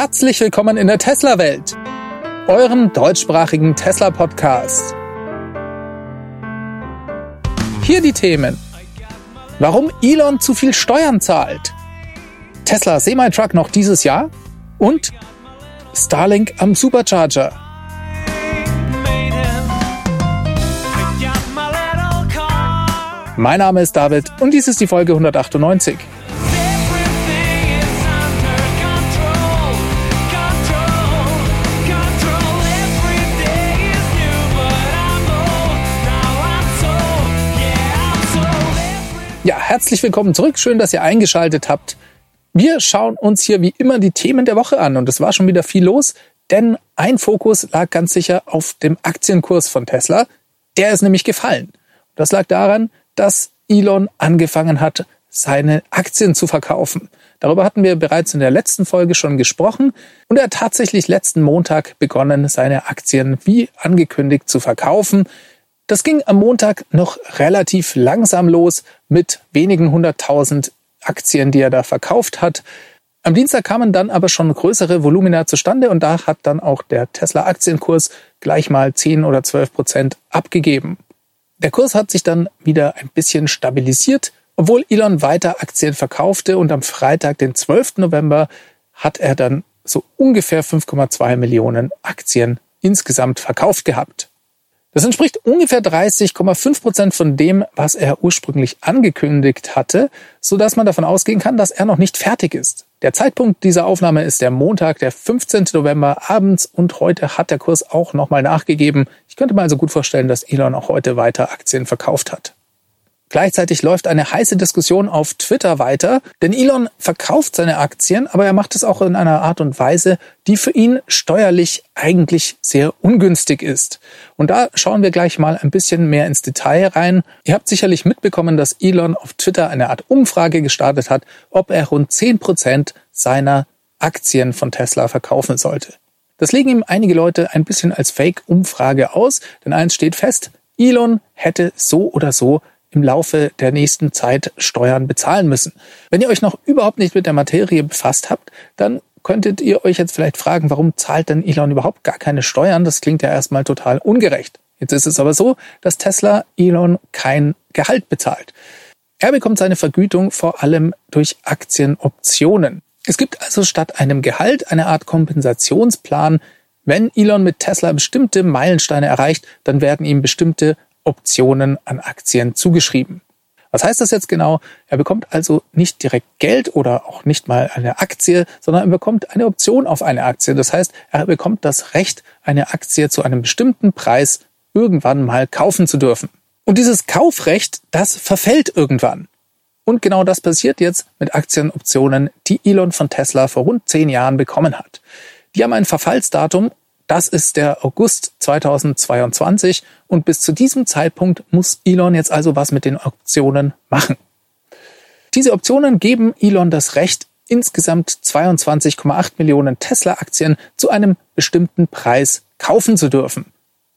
Herzlich willkommen in der Tesla-Welt, eurem deutschsprachigen Tesla-Podcast. Hier die Themen. Warum Elon zu viel Steuern zahlt. Tesla Semi-Truck noch dieses Jahr und Starlink am Supercharger. Mein Name ist David und dies ist die Folge 198. Ja, herzlich willkommen zurück. Schön, dass ihr eingeschaltet habt. Wir schauen uns hier wie immer die Themen der Woche an und es war schon wieder viel los, denn ein Fokus lag ganz sicher auf dem Aktienkurs von Tesla. Der ist nämlich gefallen. Das lag daran, dass Elon angefangen hat, seine Aktien zu verkaufen. Darüber hatten wir bereits in der letzten Folge schon gesprochen und er hat tatsächlich letzten Montag begonnen, seine Aktien wie angekündigt zu verkaufen. Das ging am Montag noch relativ langsam los mit wenigen hunderttausend Aktien, die er da verkauft hat. Am Dienstag kamen dann aber schon größere Volumina zustande und da hat dann auch der Tesla-Aktienkurs gleich mal 10 oder 12 Prozent abgegeben. Der Kurs hat sich dann wieder ein bisschen stabilisiert, obwohl Elon weiter Aktien verkaufte und am Freitag, den 12. November, hat er dann so ungefähr 5,2 Millionen Aktien insgesamt verkauft gehabt. Das entspricht ungefähr 30,5 Prozent von dem, was er ursprünglich angekündigt hatte, so dass man davon ausgehen kann, dass er noch nicht fertig ist. Der Zeitpunkt dieser Aufnahme ist der Montag, der 15. November abends und heute hat der Kurs auch nochmal nachgegeben. Ich könnte mir also gut vorstellen, dass Elon auch heute weiter Aktien verkauft hat. Gleichzeitig läuft eine heiße Diskussion auf Twitter weiter, denn Elon verkauft seine Aktien, aber er macht es auch in einer Art und Weise, die für ihn steuerlich eigentlich sehr ungünstig ist. Und da schauen wir gleich mal ein bisschen mehr ins Detail rein. Ihr habt sicherlich mitbekommen, dass Elon auf Twitter eine Art Umfrage gestartet hat, ob er rund 10 Prozent seiner Aktien von Tesla verkaufen sollte. Das legen ihm einige Leute ein bisschen als Fake-Umfrage aus, denn eins steht fest, Elon hätte so oder so im Laufe der nächsten Zeit Steuern bezahlen müssen. Wenn ihr euch noch überhaupt nicht mit der Materie befasst habt, dann könntet ihr euch jetzt vielleicht fragen, warum zahlt denn Elon überhaupt gar keine Steuern? Das klingt ja erstmal total ungerecht. Jetzt ist es aber so, dass Tesla Elon kein Gehalt bezahlt. Er bekommt seine Vergütung vor allem durch Aktienoptionen. Es gibt also statt einem Gehalt eine Art Kompensationsplan. Wenn Elon mit Tesla bestimmte Meilensteine erreicht, dann werden ihm bestimmte Optionen an Aktien zugeschrieben. Was heißt das jetzt genau? Er bekommt also nicht direkt Geld oder auch nicht mal eine Aktie, sondern er bekommt eine Option auf eine Aktie. Das heißt, er bekommt das Recht, eine Aktie zu einem bestimmten Preis irgendwann mal kaufen zu dürfen. Und dieses Kaufrecht, das verfällt irgendwann. Und genau das passiert jetzt mit Aktienoptionen, die Elon von Tesla vor rund zehn Jahren bekommen hat. Die haben ein Verfallsdatum das ist der August 2022 und bis zu diesem Zeitpunkt muss Elon jetzt also was mit den Optionen machen. Diese Optionen geben Elon das Recht, insgesamt 22,8 Millionen Tesla-Aktien zu einem bestimmten Preis kaufen zu dürfen.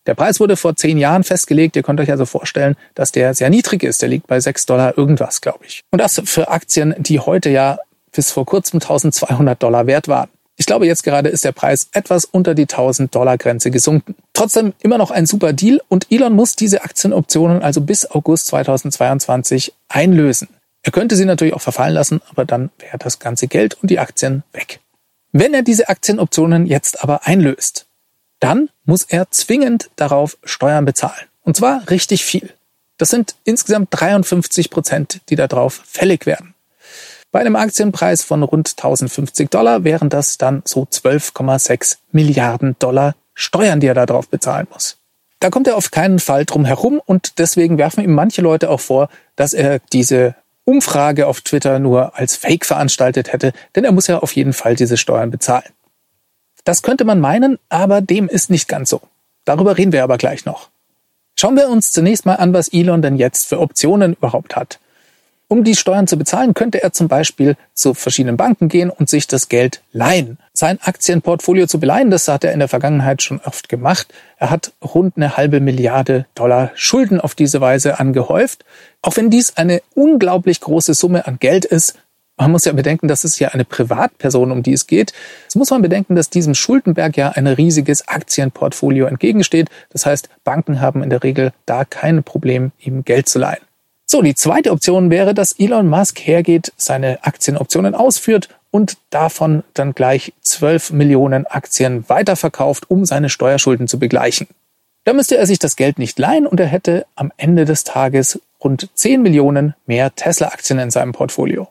Der Preis wurde vor zehn Jahren festgelegt. Ihr könnt euch also vorstellen, dass der sehr niedrig ist. Der liegt bei 6 Dollar irgendwas, glaube ich. Und das für Aktien, die heute ja bis vor kurzem 1200 Dollar wert waren. Ich glaube, jetzt gerade ist der Preis etwas unter die 1000 Dollar Grenze gesunken. Trotzdem immer noch ein super Deal und Elon muss diese Aktienoptionen also bis August 2022 einlösen. Er könnte sie natürlich auch verfallen lassen, aber dann wäre das ganze Geld und die Aktien weg. Wenn er diese Aktienoptionen jetzt aber einlöst, dann muss er zwingend darauf Steuern bezahlen. Und zwar richtig viel. Das sind insgesamt 53 Prozent, die darauf fällig werden. Bei einem Aktienpreis von rund 1050 Dollar wären das dann so 12,6 Milliarden Dollar Steuern, die er darauf bezahlen muss. Da kommt er auf keinen Fall drum herum und deswegen werfen ihm manche Leute auch vor, dass er diese Umfrage auf Twitter nur als Fake veranstaltet hätte, denn er muss ja auf jeden Fall diese Steuern bezahlen. Das könnte man meinen, aber dem ist nicht ganz so. Darüber reden wir aber gleich noch. Schauen wir uns zunächst mal an, was Elon denn jetzt für Optionen überhaupt hat. Um die Steuern zu bezahlen, könnte er zum Beispiel zu verschiedenen Banken gehen und sich das Geld leihen. Sein Aktienportfolio zu beleihen, das hat er in der Vergangenheit schon oft gemacht. Er hat rund eine halbe Milliarde Dollar Schulden auf diese Weise angehäuft. Auch wenn dies eine unglaublich große Summe an Geld ist, Man muss ja bedenken, das ist ja eine Privatperson, um die es geht. So muss man bedenken, dass diesem Schuldenberg ja ein riesiges Aktienportfolio entgegensteht. Das heißt, Banken haben in der Regel da kein Problem, ihm Geld zu leihen. So, die zweite Option wäre, dass Elon Musk hergeht, seine Aktienoptionen ausführt und davon dann gleich 12 Millionen Aktien weiterverkauft, um seine Steuerschulden zu begleichen. Da müsste er sich das Geld nicht leihen und er hätte am Ende des Tages rund 10 Millionen mehr Tesla-Aktien in seinem Portfolio.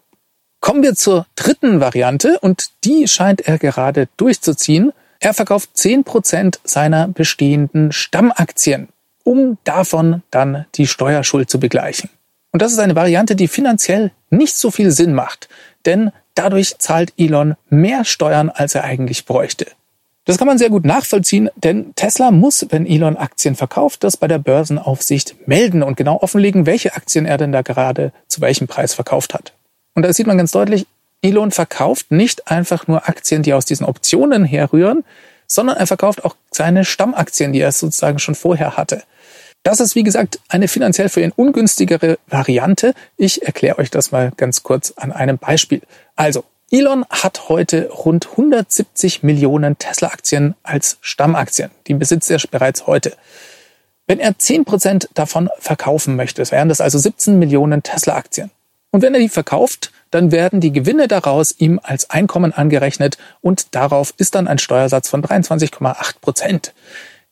Kommen wir zur dritten Variante und die scheint er gerade durchzuziehen. Er verkauft 10% seiner bestehenden Stammaktien, um davon dann die Steuerschuld zu begleichen. Und das ist eine Variante, die finanziell nicht so viel Sinn macht, denn dadurch zahlt Elon mehr Steuern, als er eigentlich bräuchte. Das kann man sehr gut nachvollziehen, denn Tesla muss, wenn Elon Aktien verkauft, das bei der Börsenaufsicht melden und genau offenlegen, welche Aktien er denn da gerade zu welchem Preis verkauft hat. Und da sieht man ganz deutlich, Elon verkauft nicht einfach nur Aktien, die aus diesen Optionen herrühren, sondern er verkauft auch seine Stammaktien, die er sozusagen schon vorher hatte. Das ist, wie gesagt, eine finanziell für ihn ungünstigere Variante. Ich erkläre euch das mal ganz kurz an einem Beispiel. Also, Elon hat heute rund 170 Millionen Tesla-Aktien als Stammaktien. Die besitzt er bereits heute. Wenn er 10% davon verkaufen möchte, wären das also 17 Millionen Tesla-Aktien. Und wenn er die verkauft, dann werden die Gewinne daraus ihm als Einkommen angerechnet und darauf ist dann ein Steuersatz von 23,8 Prozent.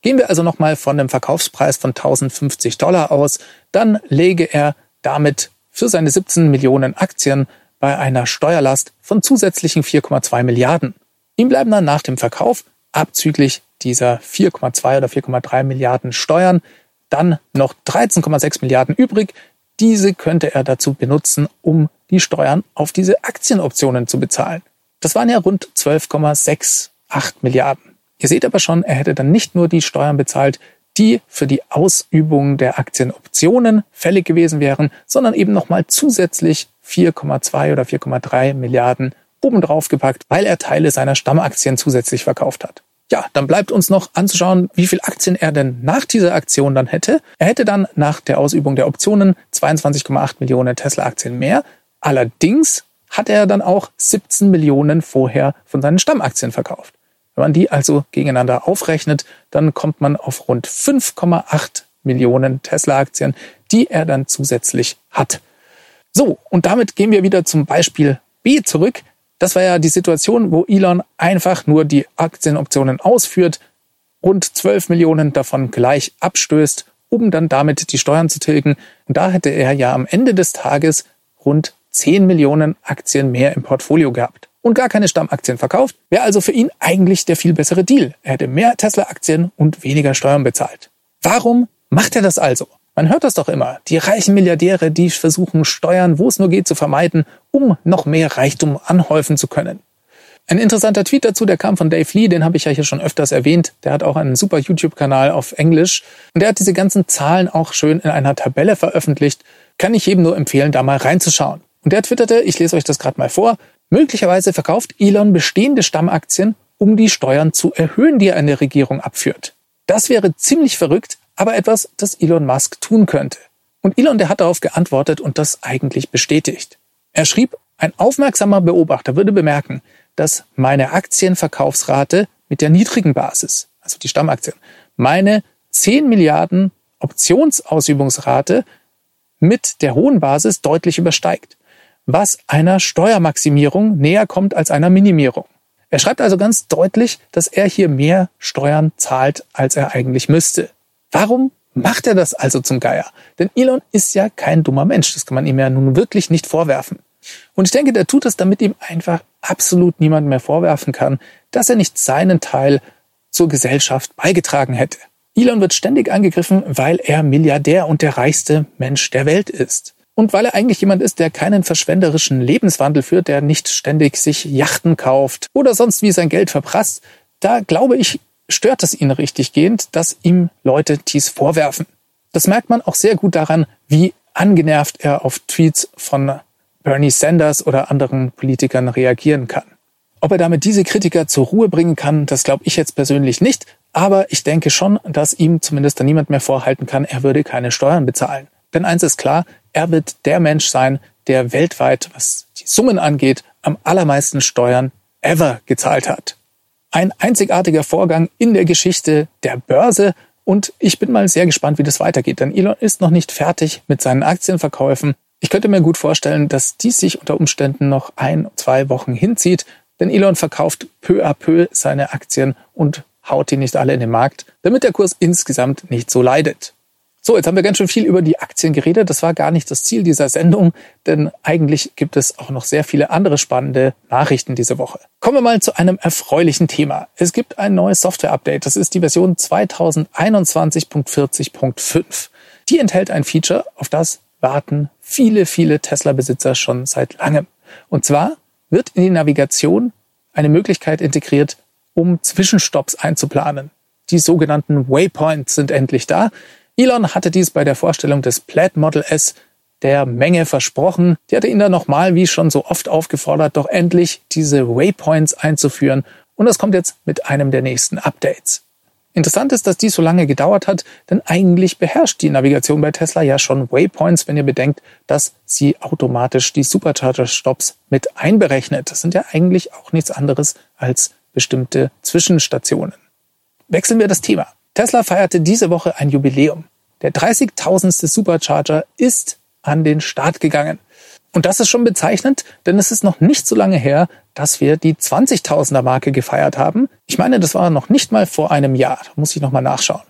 Gehen wir also nochmal von einem Verkaufspreis von 1050 Dollar aus, dann lege er damit für seine 17 Millionen Aktien bei einer Steuerlast von zusätzlichen 4,2 Milliarden. Ihm bleiben dann nach dem Verkauf abzüglich dieser 4,2 oder 4,3 Milliarden Steuern dann noch 13,6 Milliarden übrig. Diese könnte er dazu benutzen, um die Steuern auf diese Aktienoptionen zu bezahlen. Das waren ja rund 12,68 Milliarden. Ihr seht aber schon, er hätte dann nicht nur die Steuern bezahlt, die für die Ausübung der Aktienoptionen fällig gewesen wären, sondern eben nochmal zusätzlich 4,2 oder 4,3 Milliarden obendrauf gepackt, weil er Teile seiner Stammaktien zusätzlich verkauft hat. Ja, dann bleibt uns noch anzuschauen, wie viel Aktien er denn nach dieser Aktion dann hätte. Er hätte dann nach der Ausübung der Optionen 22,8 Millionen Tesla-Aktien mehr. Allerdings hat er dann auch 17 Millionen vorher von seinen Stammaktien verkauft. Wenn man die also gegeneinander aufrechnet, dann kommt man auf rund 5,8 Millionen Tesla-Aktien, die er dann zusätzlich hat. So, und damit gehen wir wieder zum Beispiel B zurück. Das war ja die Situation, wo Elon einfach nur die Aktienoptionen ausführt, rund 12 Millionen davon gleich abstößt, um dann damit die Steuern zu tilgen. Und da hätte er ja am Ende des Tages rund 10 Millionen Aktien mehr im Portfolio gehabt und gar keine Stammaktien verkauft, wäre also für ihn eigentlich der viel bessere Deal. Er hätte mehr Tesla-Aktien und weniger Steuern bezahlt. Warum macht er das also? Man hört das doch immer. Die reichen Milliardäre, die versuchen Steuern, wo es nur geht, zu vermeiden, um noch mehr Reichtum anhäufen zu können. Ein interessanter Tweet dazu, der kam von Dave Lee, den habe ich ja hier schon öfters erwähnt. Der hat auch einen super YouTube-Kanal auf Englisch und der hat diese ganzen Zahlen auch schön in einer Tabelle veröffentlicht. Kann ich jedem nur empfehlen, da mal reinzuschauen. Und der twitterte, ich lese euch das gerade mal vor, möglicherweise verkauft Elon bestehende Stammaktien, um die Steuern zu erhöhen, die eine Regierung abführt. Das wäre ziemlich verrückt, aber etwas, das Elon Musk tun könnte. Und Elon, der hat darauf geantwortet und das eigentlich bestätigt. Er schrieb, ein aufmerksamer Beobachter würde bemerken, dass meine Aktienverkaufsrate mit der niedrigen Basis, also die Stammaktien, meine 10 Milliarden Optionsausübungsrate mit der hohen Basis deutlich übersteigt, was einer Steuermaximierung näher kommt als einer Minimierung. Er schreibt also ganz deutlich, dass er hier mehr Steuern zahlt, als er eigentlich müsste. Warum macht er das also zum Geier? Denn Elon ist ja kein dummer Mensch. Das kann man ihm ja nun wirklich nicht vorwerfen. Und ich denke, der tut es, damit ihm einfach absolut niemand mehr vorwerfen kann, dass er nicht seinen Teil zur Gesellschaft beigetragen hätte. Elon wird ständig angegriffen, weil er Milliardär und der reichste Mensch der Welt ist. Und weil er eigentlich jemand ist, der keinen verschwenderischen Lebenswandel führt, der nicht ständig sich Yachten kauft oder sonst wie sein Geld verprasst, da glaube ich, stört es ihn richtig gehend, dass ihm Leute dies vorwerfen. Das merkt man auch sehr gut daran, wie angenervt er auf Tweets von Bernie Sanders oder anderen Politikern reagieren kann. Ob er damit diese Kritiker zur Ruhe bringen kann, das glaube ich jetzt persönlich nicht, aber ich denke schon, dass ihm zumindest dann niemand mehr vorhalten kann, er würde keine Steuern bezahlen. Denn eins ist klar, er wird der Mensch sein, der weltweit, was die Summen angeht, am allermeisten Steuern ever gezahlt hat. Ein einzigartiger Vorgang in der Geschichte der Börse und ich bin mal sehr gespannt, wie das weitergeht, denn Elon ist noch nicht fertig mit seinen Aktienverkäufen. Ich könnte mir gut vorstellen, dass dies sich unter Umständen noch ein, zwei Wochen hinzieht, denn Elon verkauft peu à peu seine Aktien und haut die nicht alle in den Markt, damit der Kurs insgesamt nicht so leidet. So, jetzt haben wir ganz schön viel über die Aktien geredet. Das war gar nicht das Ziel dieser Sendung, denn eigentlich gibt es auch noch sehr viele andere spannende Nachrichten diese Woche. Kommen wir mal zu einem erfreulichen Thema. Es gibt ein neues Software-Update. Das ist die Version 2021.40.5. Die enthält ein Feature, auf das warten viele, viele Tesla-Besitzer schon seit langem. Und zwar wird in die Navigation eine Möglichkeit integriert, um Zwischenstopps einzuplanen. Die sogenannten Waypoints sind endlich da. Elon hatte dies bei der Vorstellung des Plaid Model S der Menge versprochen. Die hatte ihn dann nochmal, wie schon so oft aufgefordert, doch endlich diese Waypoints einzuführen. Und das kommt jetzt mit einem der nächsten Updates. Interessant ist, dass dies so lange gedauert hat, denn eigentlich beherrscht die Navigation bei Tesla ja schon Waypoints, wenn ihr bedenkt, dass sie automatisch die Supercharger-Stops mit einberechnet. Das sind ja eigentlich auch nichts anderes als bestimmte Zwischenstationen. Wechseln wir das Thema. Tesla feierte diese Woche ein Jubiläum. Der 30.000. Supercharger ist an den Start gegangen. Und das ist schon bezeichnend, denn es ist noch nicht so lange her, dass wir die 20.000er Marke gefeiert haben. Ich meine, das war noch nicht mal vor einem Jahr. Da muss ich nochmal nachschauen.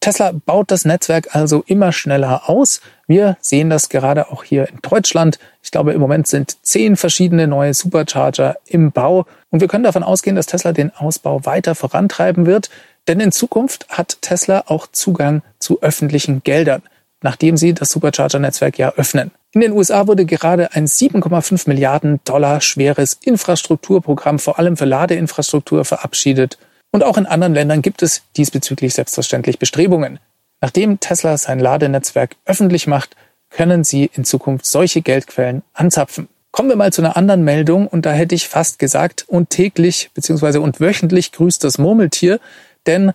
Tesla baut das Netzwerk also immer schneller aus. Wir sehen das gerade auch hier in Deutschland. Ich glaube, im Moment sind zehn verschiedene neue Supercharger im Bau. Und wir können davon ausgehen, dass Tesla den Ausbau weiter vorantreiben wird. Denn in Zukunft hat Tesla auch Zugang zu öffentlichen Geldern, nachdem sie das Supercharger-Netzwerk ja öffnen. In den USA wurde gerade ein 7,5 Milliarden Dollar schweres Infrastrukturprogramm vor allem für Ladeinfrastruktur verabschiedet. Und auch in anderen Ländern gibt es diesbezüglich selbstverständlich Bestrebungen. Nachdem Tesla sein Ladenetzwerk öffentlich macht, können sie in Zukunft solche Geldquellen anzapfen. Kommen wir mal zu einer anderen Meldung und da hätte ich fast gesagt, und täglich bzw. und wöchentlich grüßt das Murmeltier, denn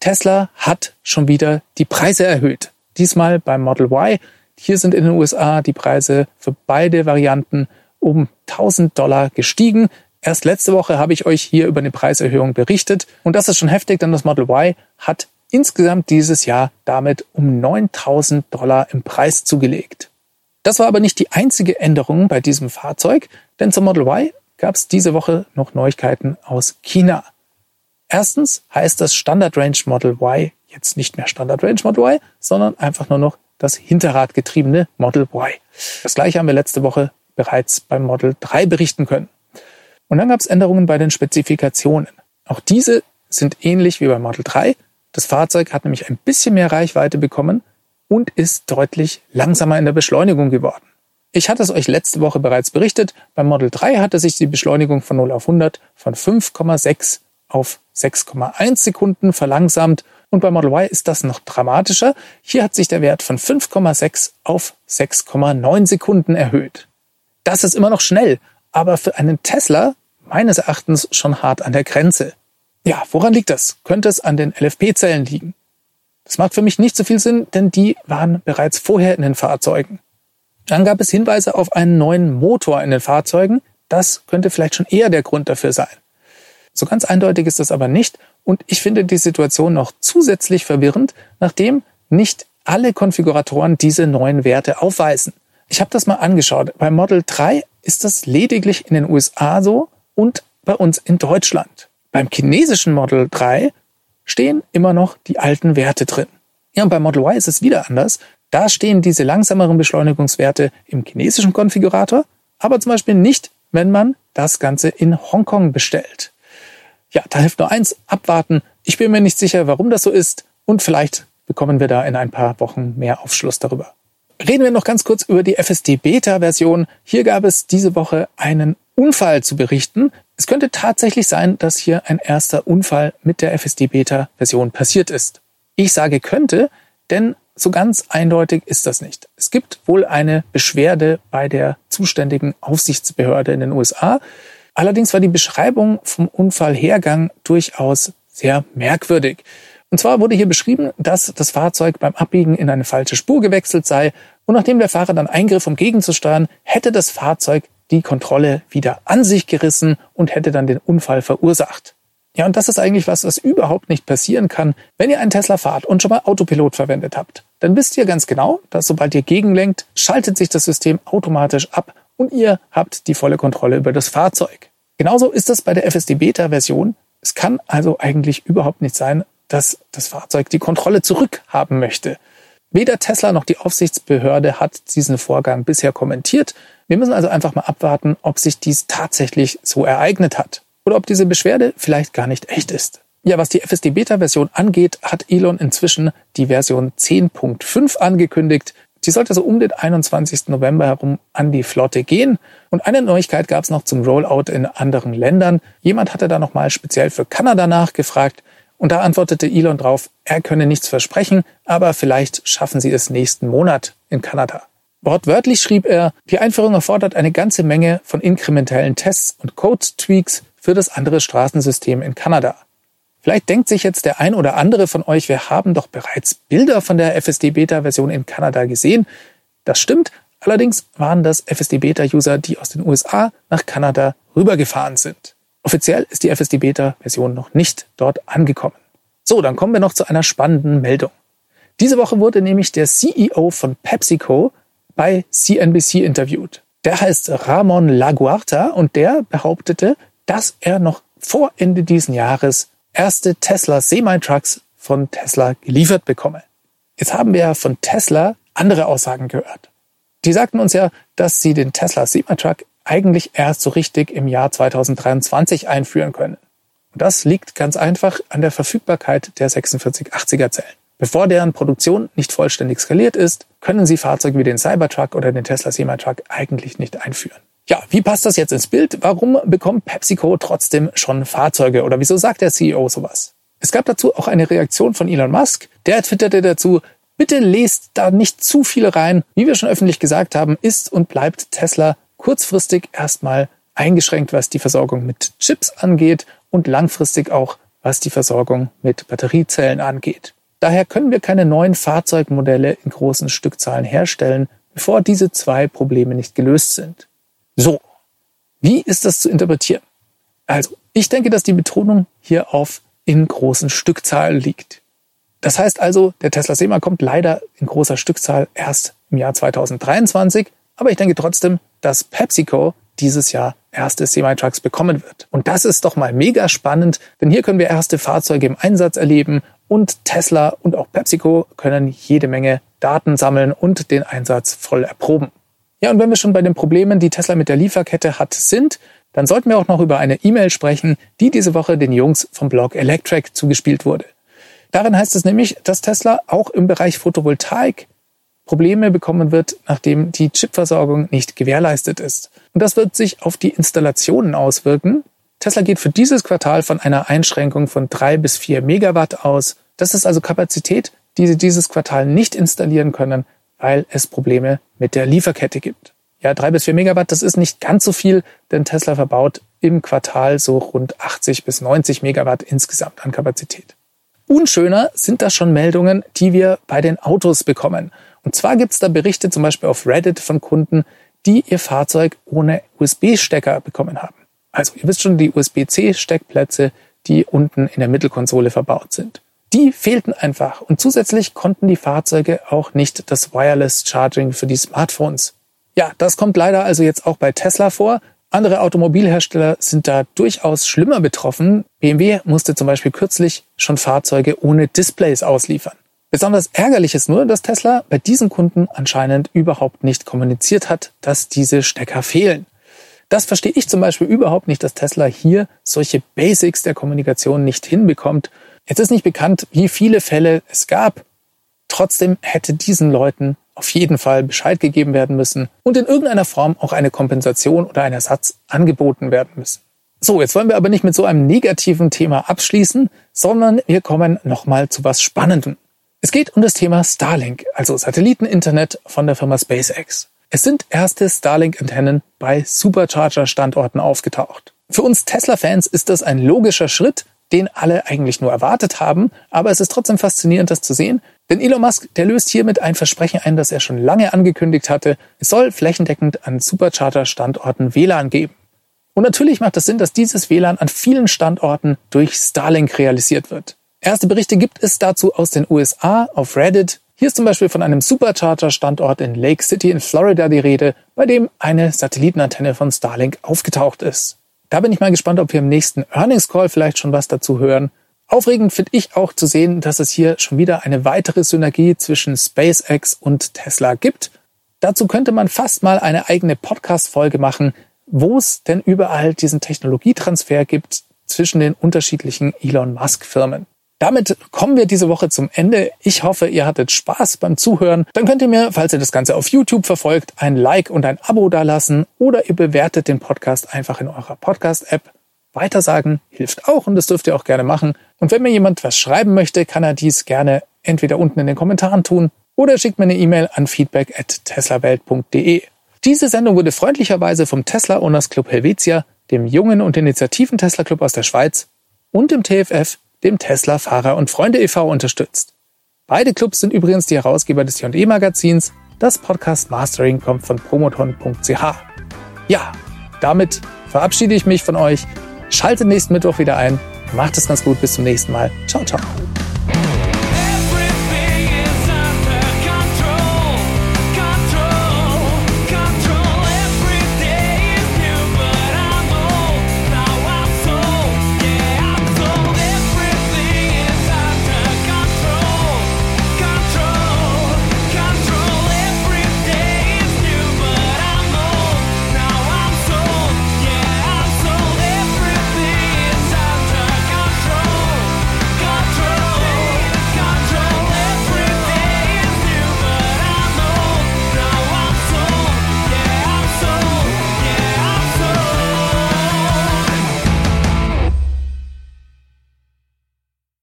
Tesla hat schon wieder die Preise erhöht. Diesmal beim Model Y. Hier sind in den USA die Preise für beide Varianten um 1000 Dollar gestiegen. Erst letzte Woche habe ich euch hier über eine Preiserhöhung berichtet und das ist schon heftig, denn das Model Y hat insgesamt dieses Jahr damit um 9000 Dollar im Preis zugelegt. Das war aber nicht die einzige Änderung bei diesem Fahrzeug, denn zum Model Y gab es diese Woche noch Neuigkeiten aus China. Erstens heißt das Standard Range Model Y jetzt nicht mehr Standard Range Model Y, sondern einfach nur noch das hinterradgetriebene Model Y. Das gleiche haben wir letzte Woche bereits beim Model 3 berichten können. Und dann gab es Änderungen bei den Spezifikationen. Auch diese sind ähnlich wie beim Model 3. Das Fahrzeug hat nämlich ein bisschen mehr Reichweite bekommen und ist deutlich langsamer in der Beschleunigung geworden. Ich hatte es euch letzte Woche bereits berichtet. Beim Model 3 hatte sich die Beschleunigung von 0 auf 100 von 5,6 auf 6,1 Sekunden verlangsamt und bei Model Y ist das noch dramatischer. Hier hat sich der Wert von 5,6 auf 6,9 Sekunden erhöht. Das ist immer noch schnell, aber für einen Tesla meines Erachtens schon hart an der Grenze. Ja, woran liegt das? Könnte es an den LFP-Zellen liegen? Das macht für mich nicht so viel Sinn, denn die waren bereits vorher in den Fahrzeugen. Dann gab es Hinweise auf einen neuen Motor in den Fahrzeugen. Das könnte vielleicht schon eher der Grund dafür sein. So ganz eindeutig ist das aber nicht und ich finde die Situation noch zusätzlich verwirrend, nachdem nicht alle Konfiguratoren diese neuen Werte aufweisen. Ich habe das mal angeschaut. Bei Model 3 ist das lediglich in den USA so und bei uns in Deutschland. Beim chinesischen Model 3 stehen immer noch die alten Werte drin. Ja, und bei Model Y ist es wieder anders. Da stehen diese langsameren Beschleunigungswerte im chinesischen Konfigurator, aber zum Beispiel nicht, wenn man das Ganze in Hongkong bestellt. Ja, da hilft nur eins, abwarten. Ich bin mir nicht sicher, warum das so ist und vielleicht bekommen wir da in ein paar Wochen mehr Aufschluss darüber. Reden wir noch ganz kurz über die FSD Beta Version. Hier gab es diese Woche einen Unfall zu berichten. Es könnte tatsächlich sein, dass hier ein erster Unfall mit der FSD Beta Version passiert ist. Ich sage könnte, denn so ganz eindeutig ist das nicht. Es gibt wohl eine Beschwerde bei der zuständigen Aufsichtsbehörde in den USA. Allerdings war die Beschreibung vom Unfallhergang durchaus sehr merkwürdig. Und zwar wurde hier beschrieben, dass das Fahrzeug beim Abbiegen in eine falsche Spur gewechselt sei und nachdem der Fahrer dann eingriff, um gegenzusteuern, hätte das Fahrzeug die Kontrolle wieder an sich gerissen und hätte dann den Unfall verursacht. Ja, und das ist eigentlich was, was überhaupt nicht passieren kann, wenn ihr einen Tesla fahrt und schon mal Autopilot verwendet habt. Dann wisst ihr ganz genau, dass sobald ihr gegenlenkt, schaltet sich das System automatisch ab und ihr habt die volle Kontrolle über das Fahrzeug. Genauso ist es bei der FSD Beta Version. Es kann also eigentlich überhaupt nicht sein, dass das Fahrzeug die Kontrolle zurückhaben möchte. Weder Tesla noch die Aufsichtsbehörde hat diesen Vorgang bisher kommentiert. Wir müssen also einfach mal abwarten, ob sich dies tatsächlich so ereignet hat oder ob diese Beschwerde vielleicht gar nicht echt ist. Ja, was die FSD Beta Version angeht, hat Elon inzwischen die Version 10.5 angekündigt. Die sollte so um den 21. November herum an die Flotte gehen. Und eine Neuigkeit gab es noch zum Rollout in anderen Ländern. Jemand hatte da nochmal speziell für Kanada nachgefragt. Und da antwortete Elon drauf, er könne nichts versprechen, aber vielleicht schaffen sie es nächsten Monat in Kanada. Wortwörtlich schrieb er, die Einführung erfordert eine ganze Menge von inkrementellen Tests und Code-Tweaks für das andere Straßensystem in Kanada. Vielleicht denkt sich jetzt der ein oder andere von euch, wir haben doch bereits Bilder von der FSD Beta Version in Kanada gesehen. Das stimmt, allerdings waren das FSD Beta User, die aus den USA nach Kanada rübergefahren sind. Offiziell ist die FSD Beta Version noch nicht dort angekommen. So, dann kommen wir noch zu einer spannenden Meldung. Diese Woche wurde nämlich der CEO von PepsiCo bei CNBC interviewt. Der heißt Ramon Laguarta und der behauptete, dass er noch vor Ende diesen Jahres erste Tesla Semi-Trucks von Tesla geliefert bekomme. Jetzt haben wir ja von Tesla andere Aussagen gehört. Die sagten uns ja, dass sie den Tesla Semi-Truck eigentlich erst so richtig im Jahr 2023 einführen können. Und das liegt ganz einfach an der Verfügbarkeit der 4680er Zellen. Bevor deren Produktion nicht vollständig skaliert ist, können Sie Fahrzeuge wie den Cybertruck oder den Tesla Semi-Truck eigentlich nicht einführen. Ja, wie passt das jetzt ins Bild? Warum bekommt PepsiCo trotzdem schon Fahrzeuge oder wieso sagt der CEO sowas? Es gab dazu auch eine Reaktion von Elon Musk. Der twitterte dazu, bitte lest da nicht zu viel rein. Wie wir schon öffentlich gesagt haben, ist und bleibt Tesla kurzfristig erstmal eingeschränkt, was die Versorgung mit Chips angeht und langfristig auch, was die Versorgung mit Batteriezellen angeht. Daher können wir keine neuen Fahrzeugmodelle in großen Stückzahlen herstellen, bevor diese zwei Probleme nicht gelöst sind. So, wie ist das zu interpretieren? Also, ich denke, dass die Betonung hier auf in großen Stückzahlen liegt. Das heißt also, der Tesla Sema kommt leider in großer Stückzahl erst im Jahr 2023, aber ich denke trotzdem, dass PepsiCo dieses Jahr erste Semi-Trucks bekommen wird. Und das ist doch mal mega spannend, denn hier können wir erste Fahrzeuge im Einsatz erleben und Tesla und auch PepsiCo können jede Menge Daten sammeln und den Einsatz voll erproben. Ja, und wenn wir schon bei den Problemen, die Tesla mit der Lieferkette hat, sind, dann sollten wir auch noch über eine E-Mail sprechen, die diese Woche den Jungs vom Blog Electric zugespielt wurde. Darin heißt es nämlich, dass Tesla auch im Bereich Photovoltaik Probleme bekommen wird, nachdem die Chipversorgung nicht gewährleistet ist. Und das wird sich auf die Installationen auswirken. Tesla geht für dieses Quartal von einer Einschränkung von drei bis vier Megawatt aus. Das ist also Kapazität, die sie dieses Quartal nicht installieren können, weil es Probleme mit der Lieferkette gibt. Ja, drei bis vier Megawatt, das ist nicht ganz so viel, denn Tesla verbaut im Quartal so rund 80 bis 90 Megawatt insgesamt an Kapazität. Unschöner sind das schon Meldungen, die wir bei den Autos bekommen. Und zwar gibt es da Berichte zum Beispiel auf Reddit von Kunden, die ihr Fahrzeug ohne USB-Stecker bekommen haben. Also ihr wisst schon, die USB-C-Steckplätze, die unten in der Mittelkonsole verbaut sind. Die fehlten einfach und zusätzlich konnten die Fahrzeuge auch nicht das Wireless Charging für die Smartphones. Ja, das kommt leider also jetzt auch bei Tesla vor. Andere Automobilhersteller sind da durchaus schlimmer betroffen. BMW musste zum Beispiel kürzlich schon Fahrzeuge ohne Displays ausliefern. Besonders ärgerlich ist nur, dass Tesla bei diesen Kunden anscheinend überhaupt nicht kommuniziert hat, dass diese Stecker fehlen. Das verstehe ich zum Beispiel überhaupt nicht, dass Tesla hier solche Basics der Kommunikation nicht hinbekommt. Jetzt ist nicht bekannt, wie viele Fälle es gab. Trotzdem hätte diesen Leuten auf jeden Fall Bescheid gegeben werden müssen und in irgendeiner Form auch eine Kompensation oder ein Ersatz angeboten werden müssen. So, jetzt wollen wir aber nicht mit so einem negativen Thema abschließen, sondern wir kommen nochmal zu was Spannendem. Es geht um das Thema Starlink, also Satelliteninternet von der Firma SpaceX. Es sind erste Starlink-Antennen bei Supercharger-Standorten aufgetaucht. Für uns Tesla-Fans ist das ein logischer Schritt, den alle eigentlich nur erwartet haben. Aber es ist trotzdem faszinierend, das zu sehen. Denn Elon Musk, der löst hiermit ein Versprechen ein, das er schon lange angekündigt hatte. Es soll flächendeckend an Supercharter-Standorten WLAN geben. Und natürlich macht es Sinn, dass dieses WLAN an vielen Standorten durch Starlink realisiert wird. Erste Berichte gibt es dazu aus den USA auf Reddit. Hier ist zum Beispiel von einem Supercharter-Standort in Lake City in Florida die Rede, bei dem eine Satellitenantenne von Starlink aufgetaucht ist. Da bin ich mal gespannt, ob wir im nächsten Earnings Call vielleicht schon was dazu hören. Aufregend finde ich auch zu sehen, dass es hier schon wieder eine weitere Synergie zwischen SpaceX und Tesla gibt. Dazu könnte man fast mal eine eigene Podcast-Folge machen, wo es denn überall diesen Technologietransfer gibt zwischen den unterschiedlichen Elon Musk-Firmen. Damit kommen wir diese Woche zum Ende. Ich hoffe, ihr hattet Spaß beim Zuhören. Dann könnt ihr mir, falls ihr das Ganze auf YouTube verfolgt, ein Like und ein Abo dalassen oder ihr bewertet den Podcast einfach in eurer Podcast-App. Weitersagen hilft auch und das dürft ihr auch gerne machen. Und wenn mir jemand was schreiben möchte, kann er dies gerne entweder unten in den Kommentaren tun oder schickt mir eine E-Mail an feedback at teslawelt.de. Diese Sendung wurde freundlicherweise vom Tesla Owners Club Helvetia, dem jungen und Initiativen Tesla Club aus der Schweiz und dem TFF dem Tesla Fahrer und Freunde e.V. unterstützt. Beide Clubs sind übrigens die Herausgeber des J&E Magazins. Das Podcast Mastering kommt von promoton.ch. Ja, damit verabschiede ich mich von euch. Schaltet nächsten Mittwoch wieder ein. Macht es ganz gut. Bis zum nächsten Mal. Ciao, ciao.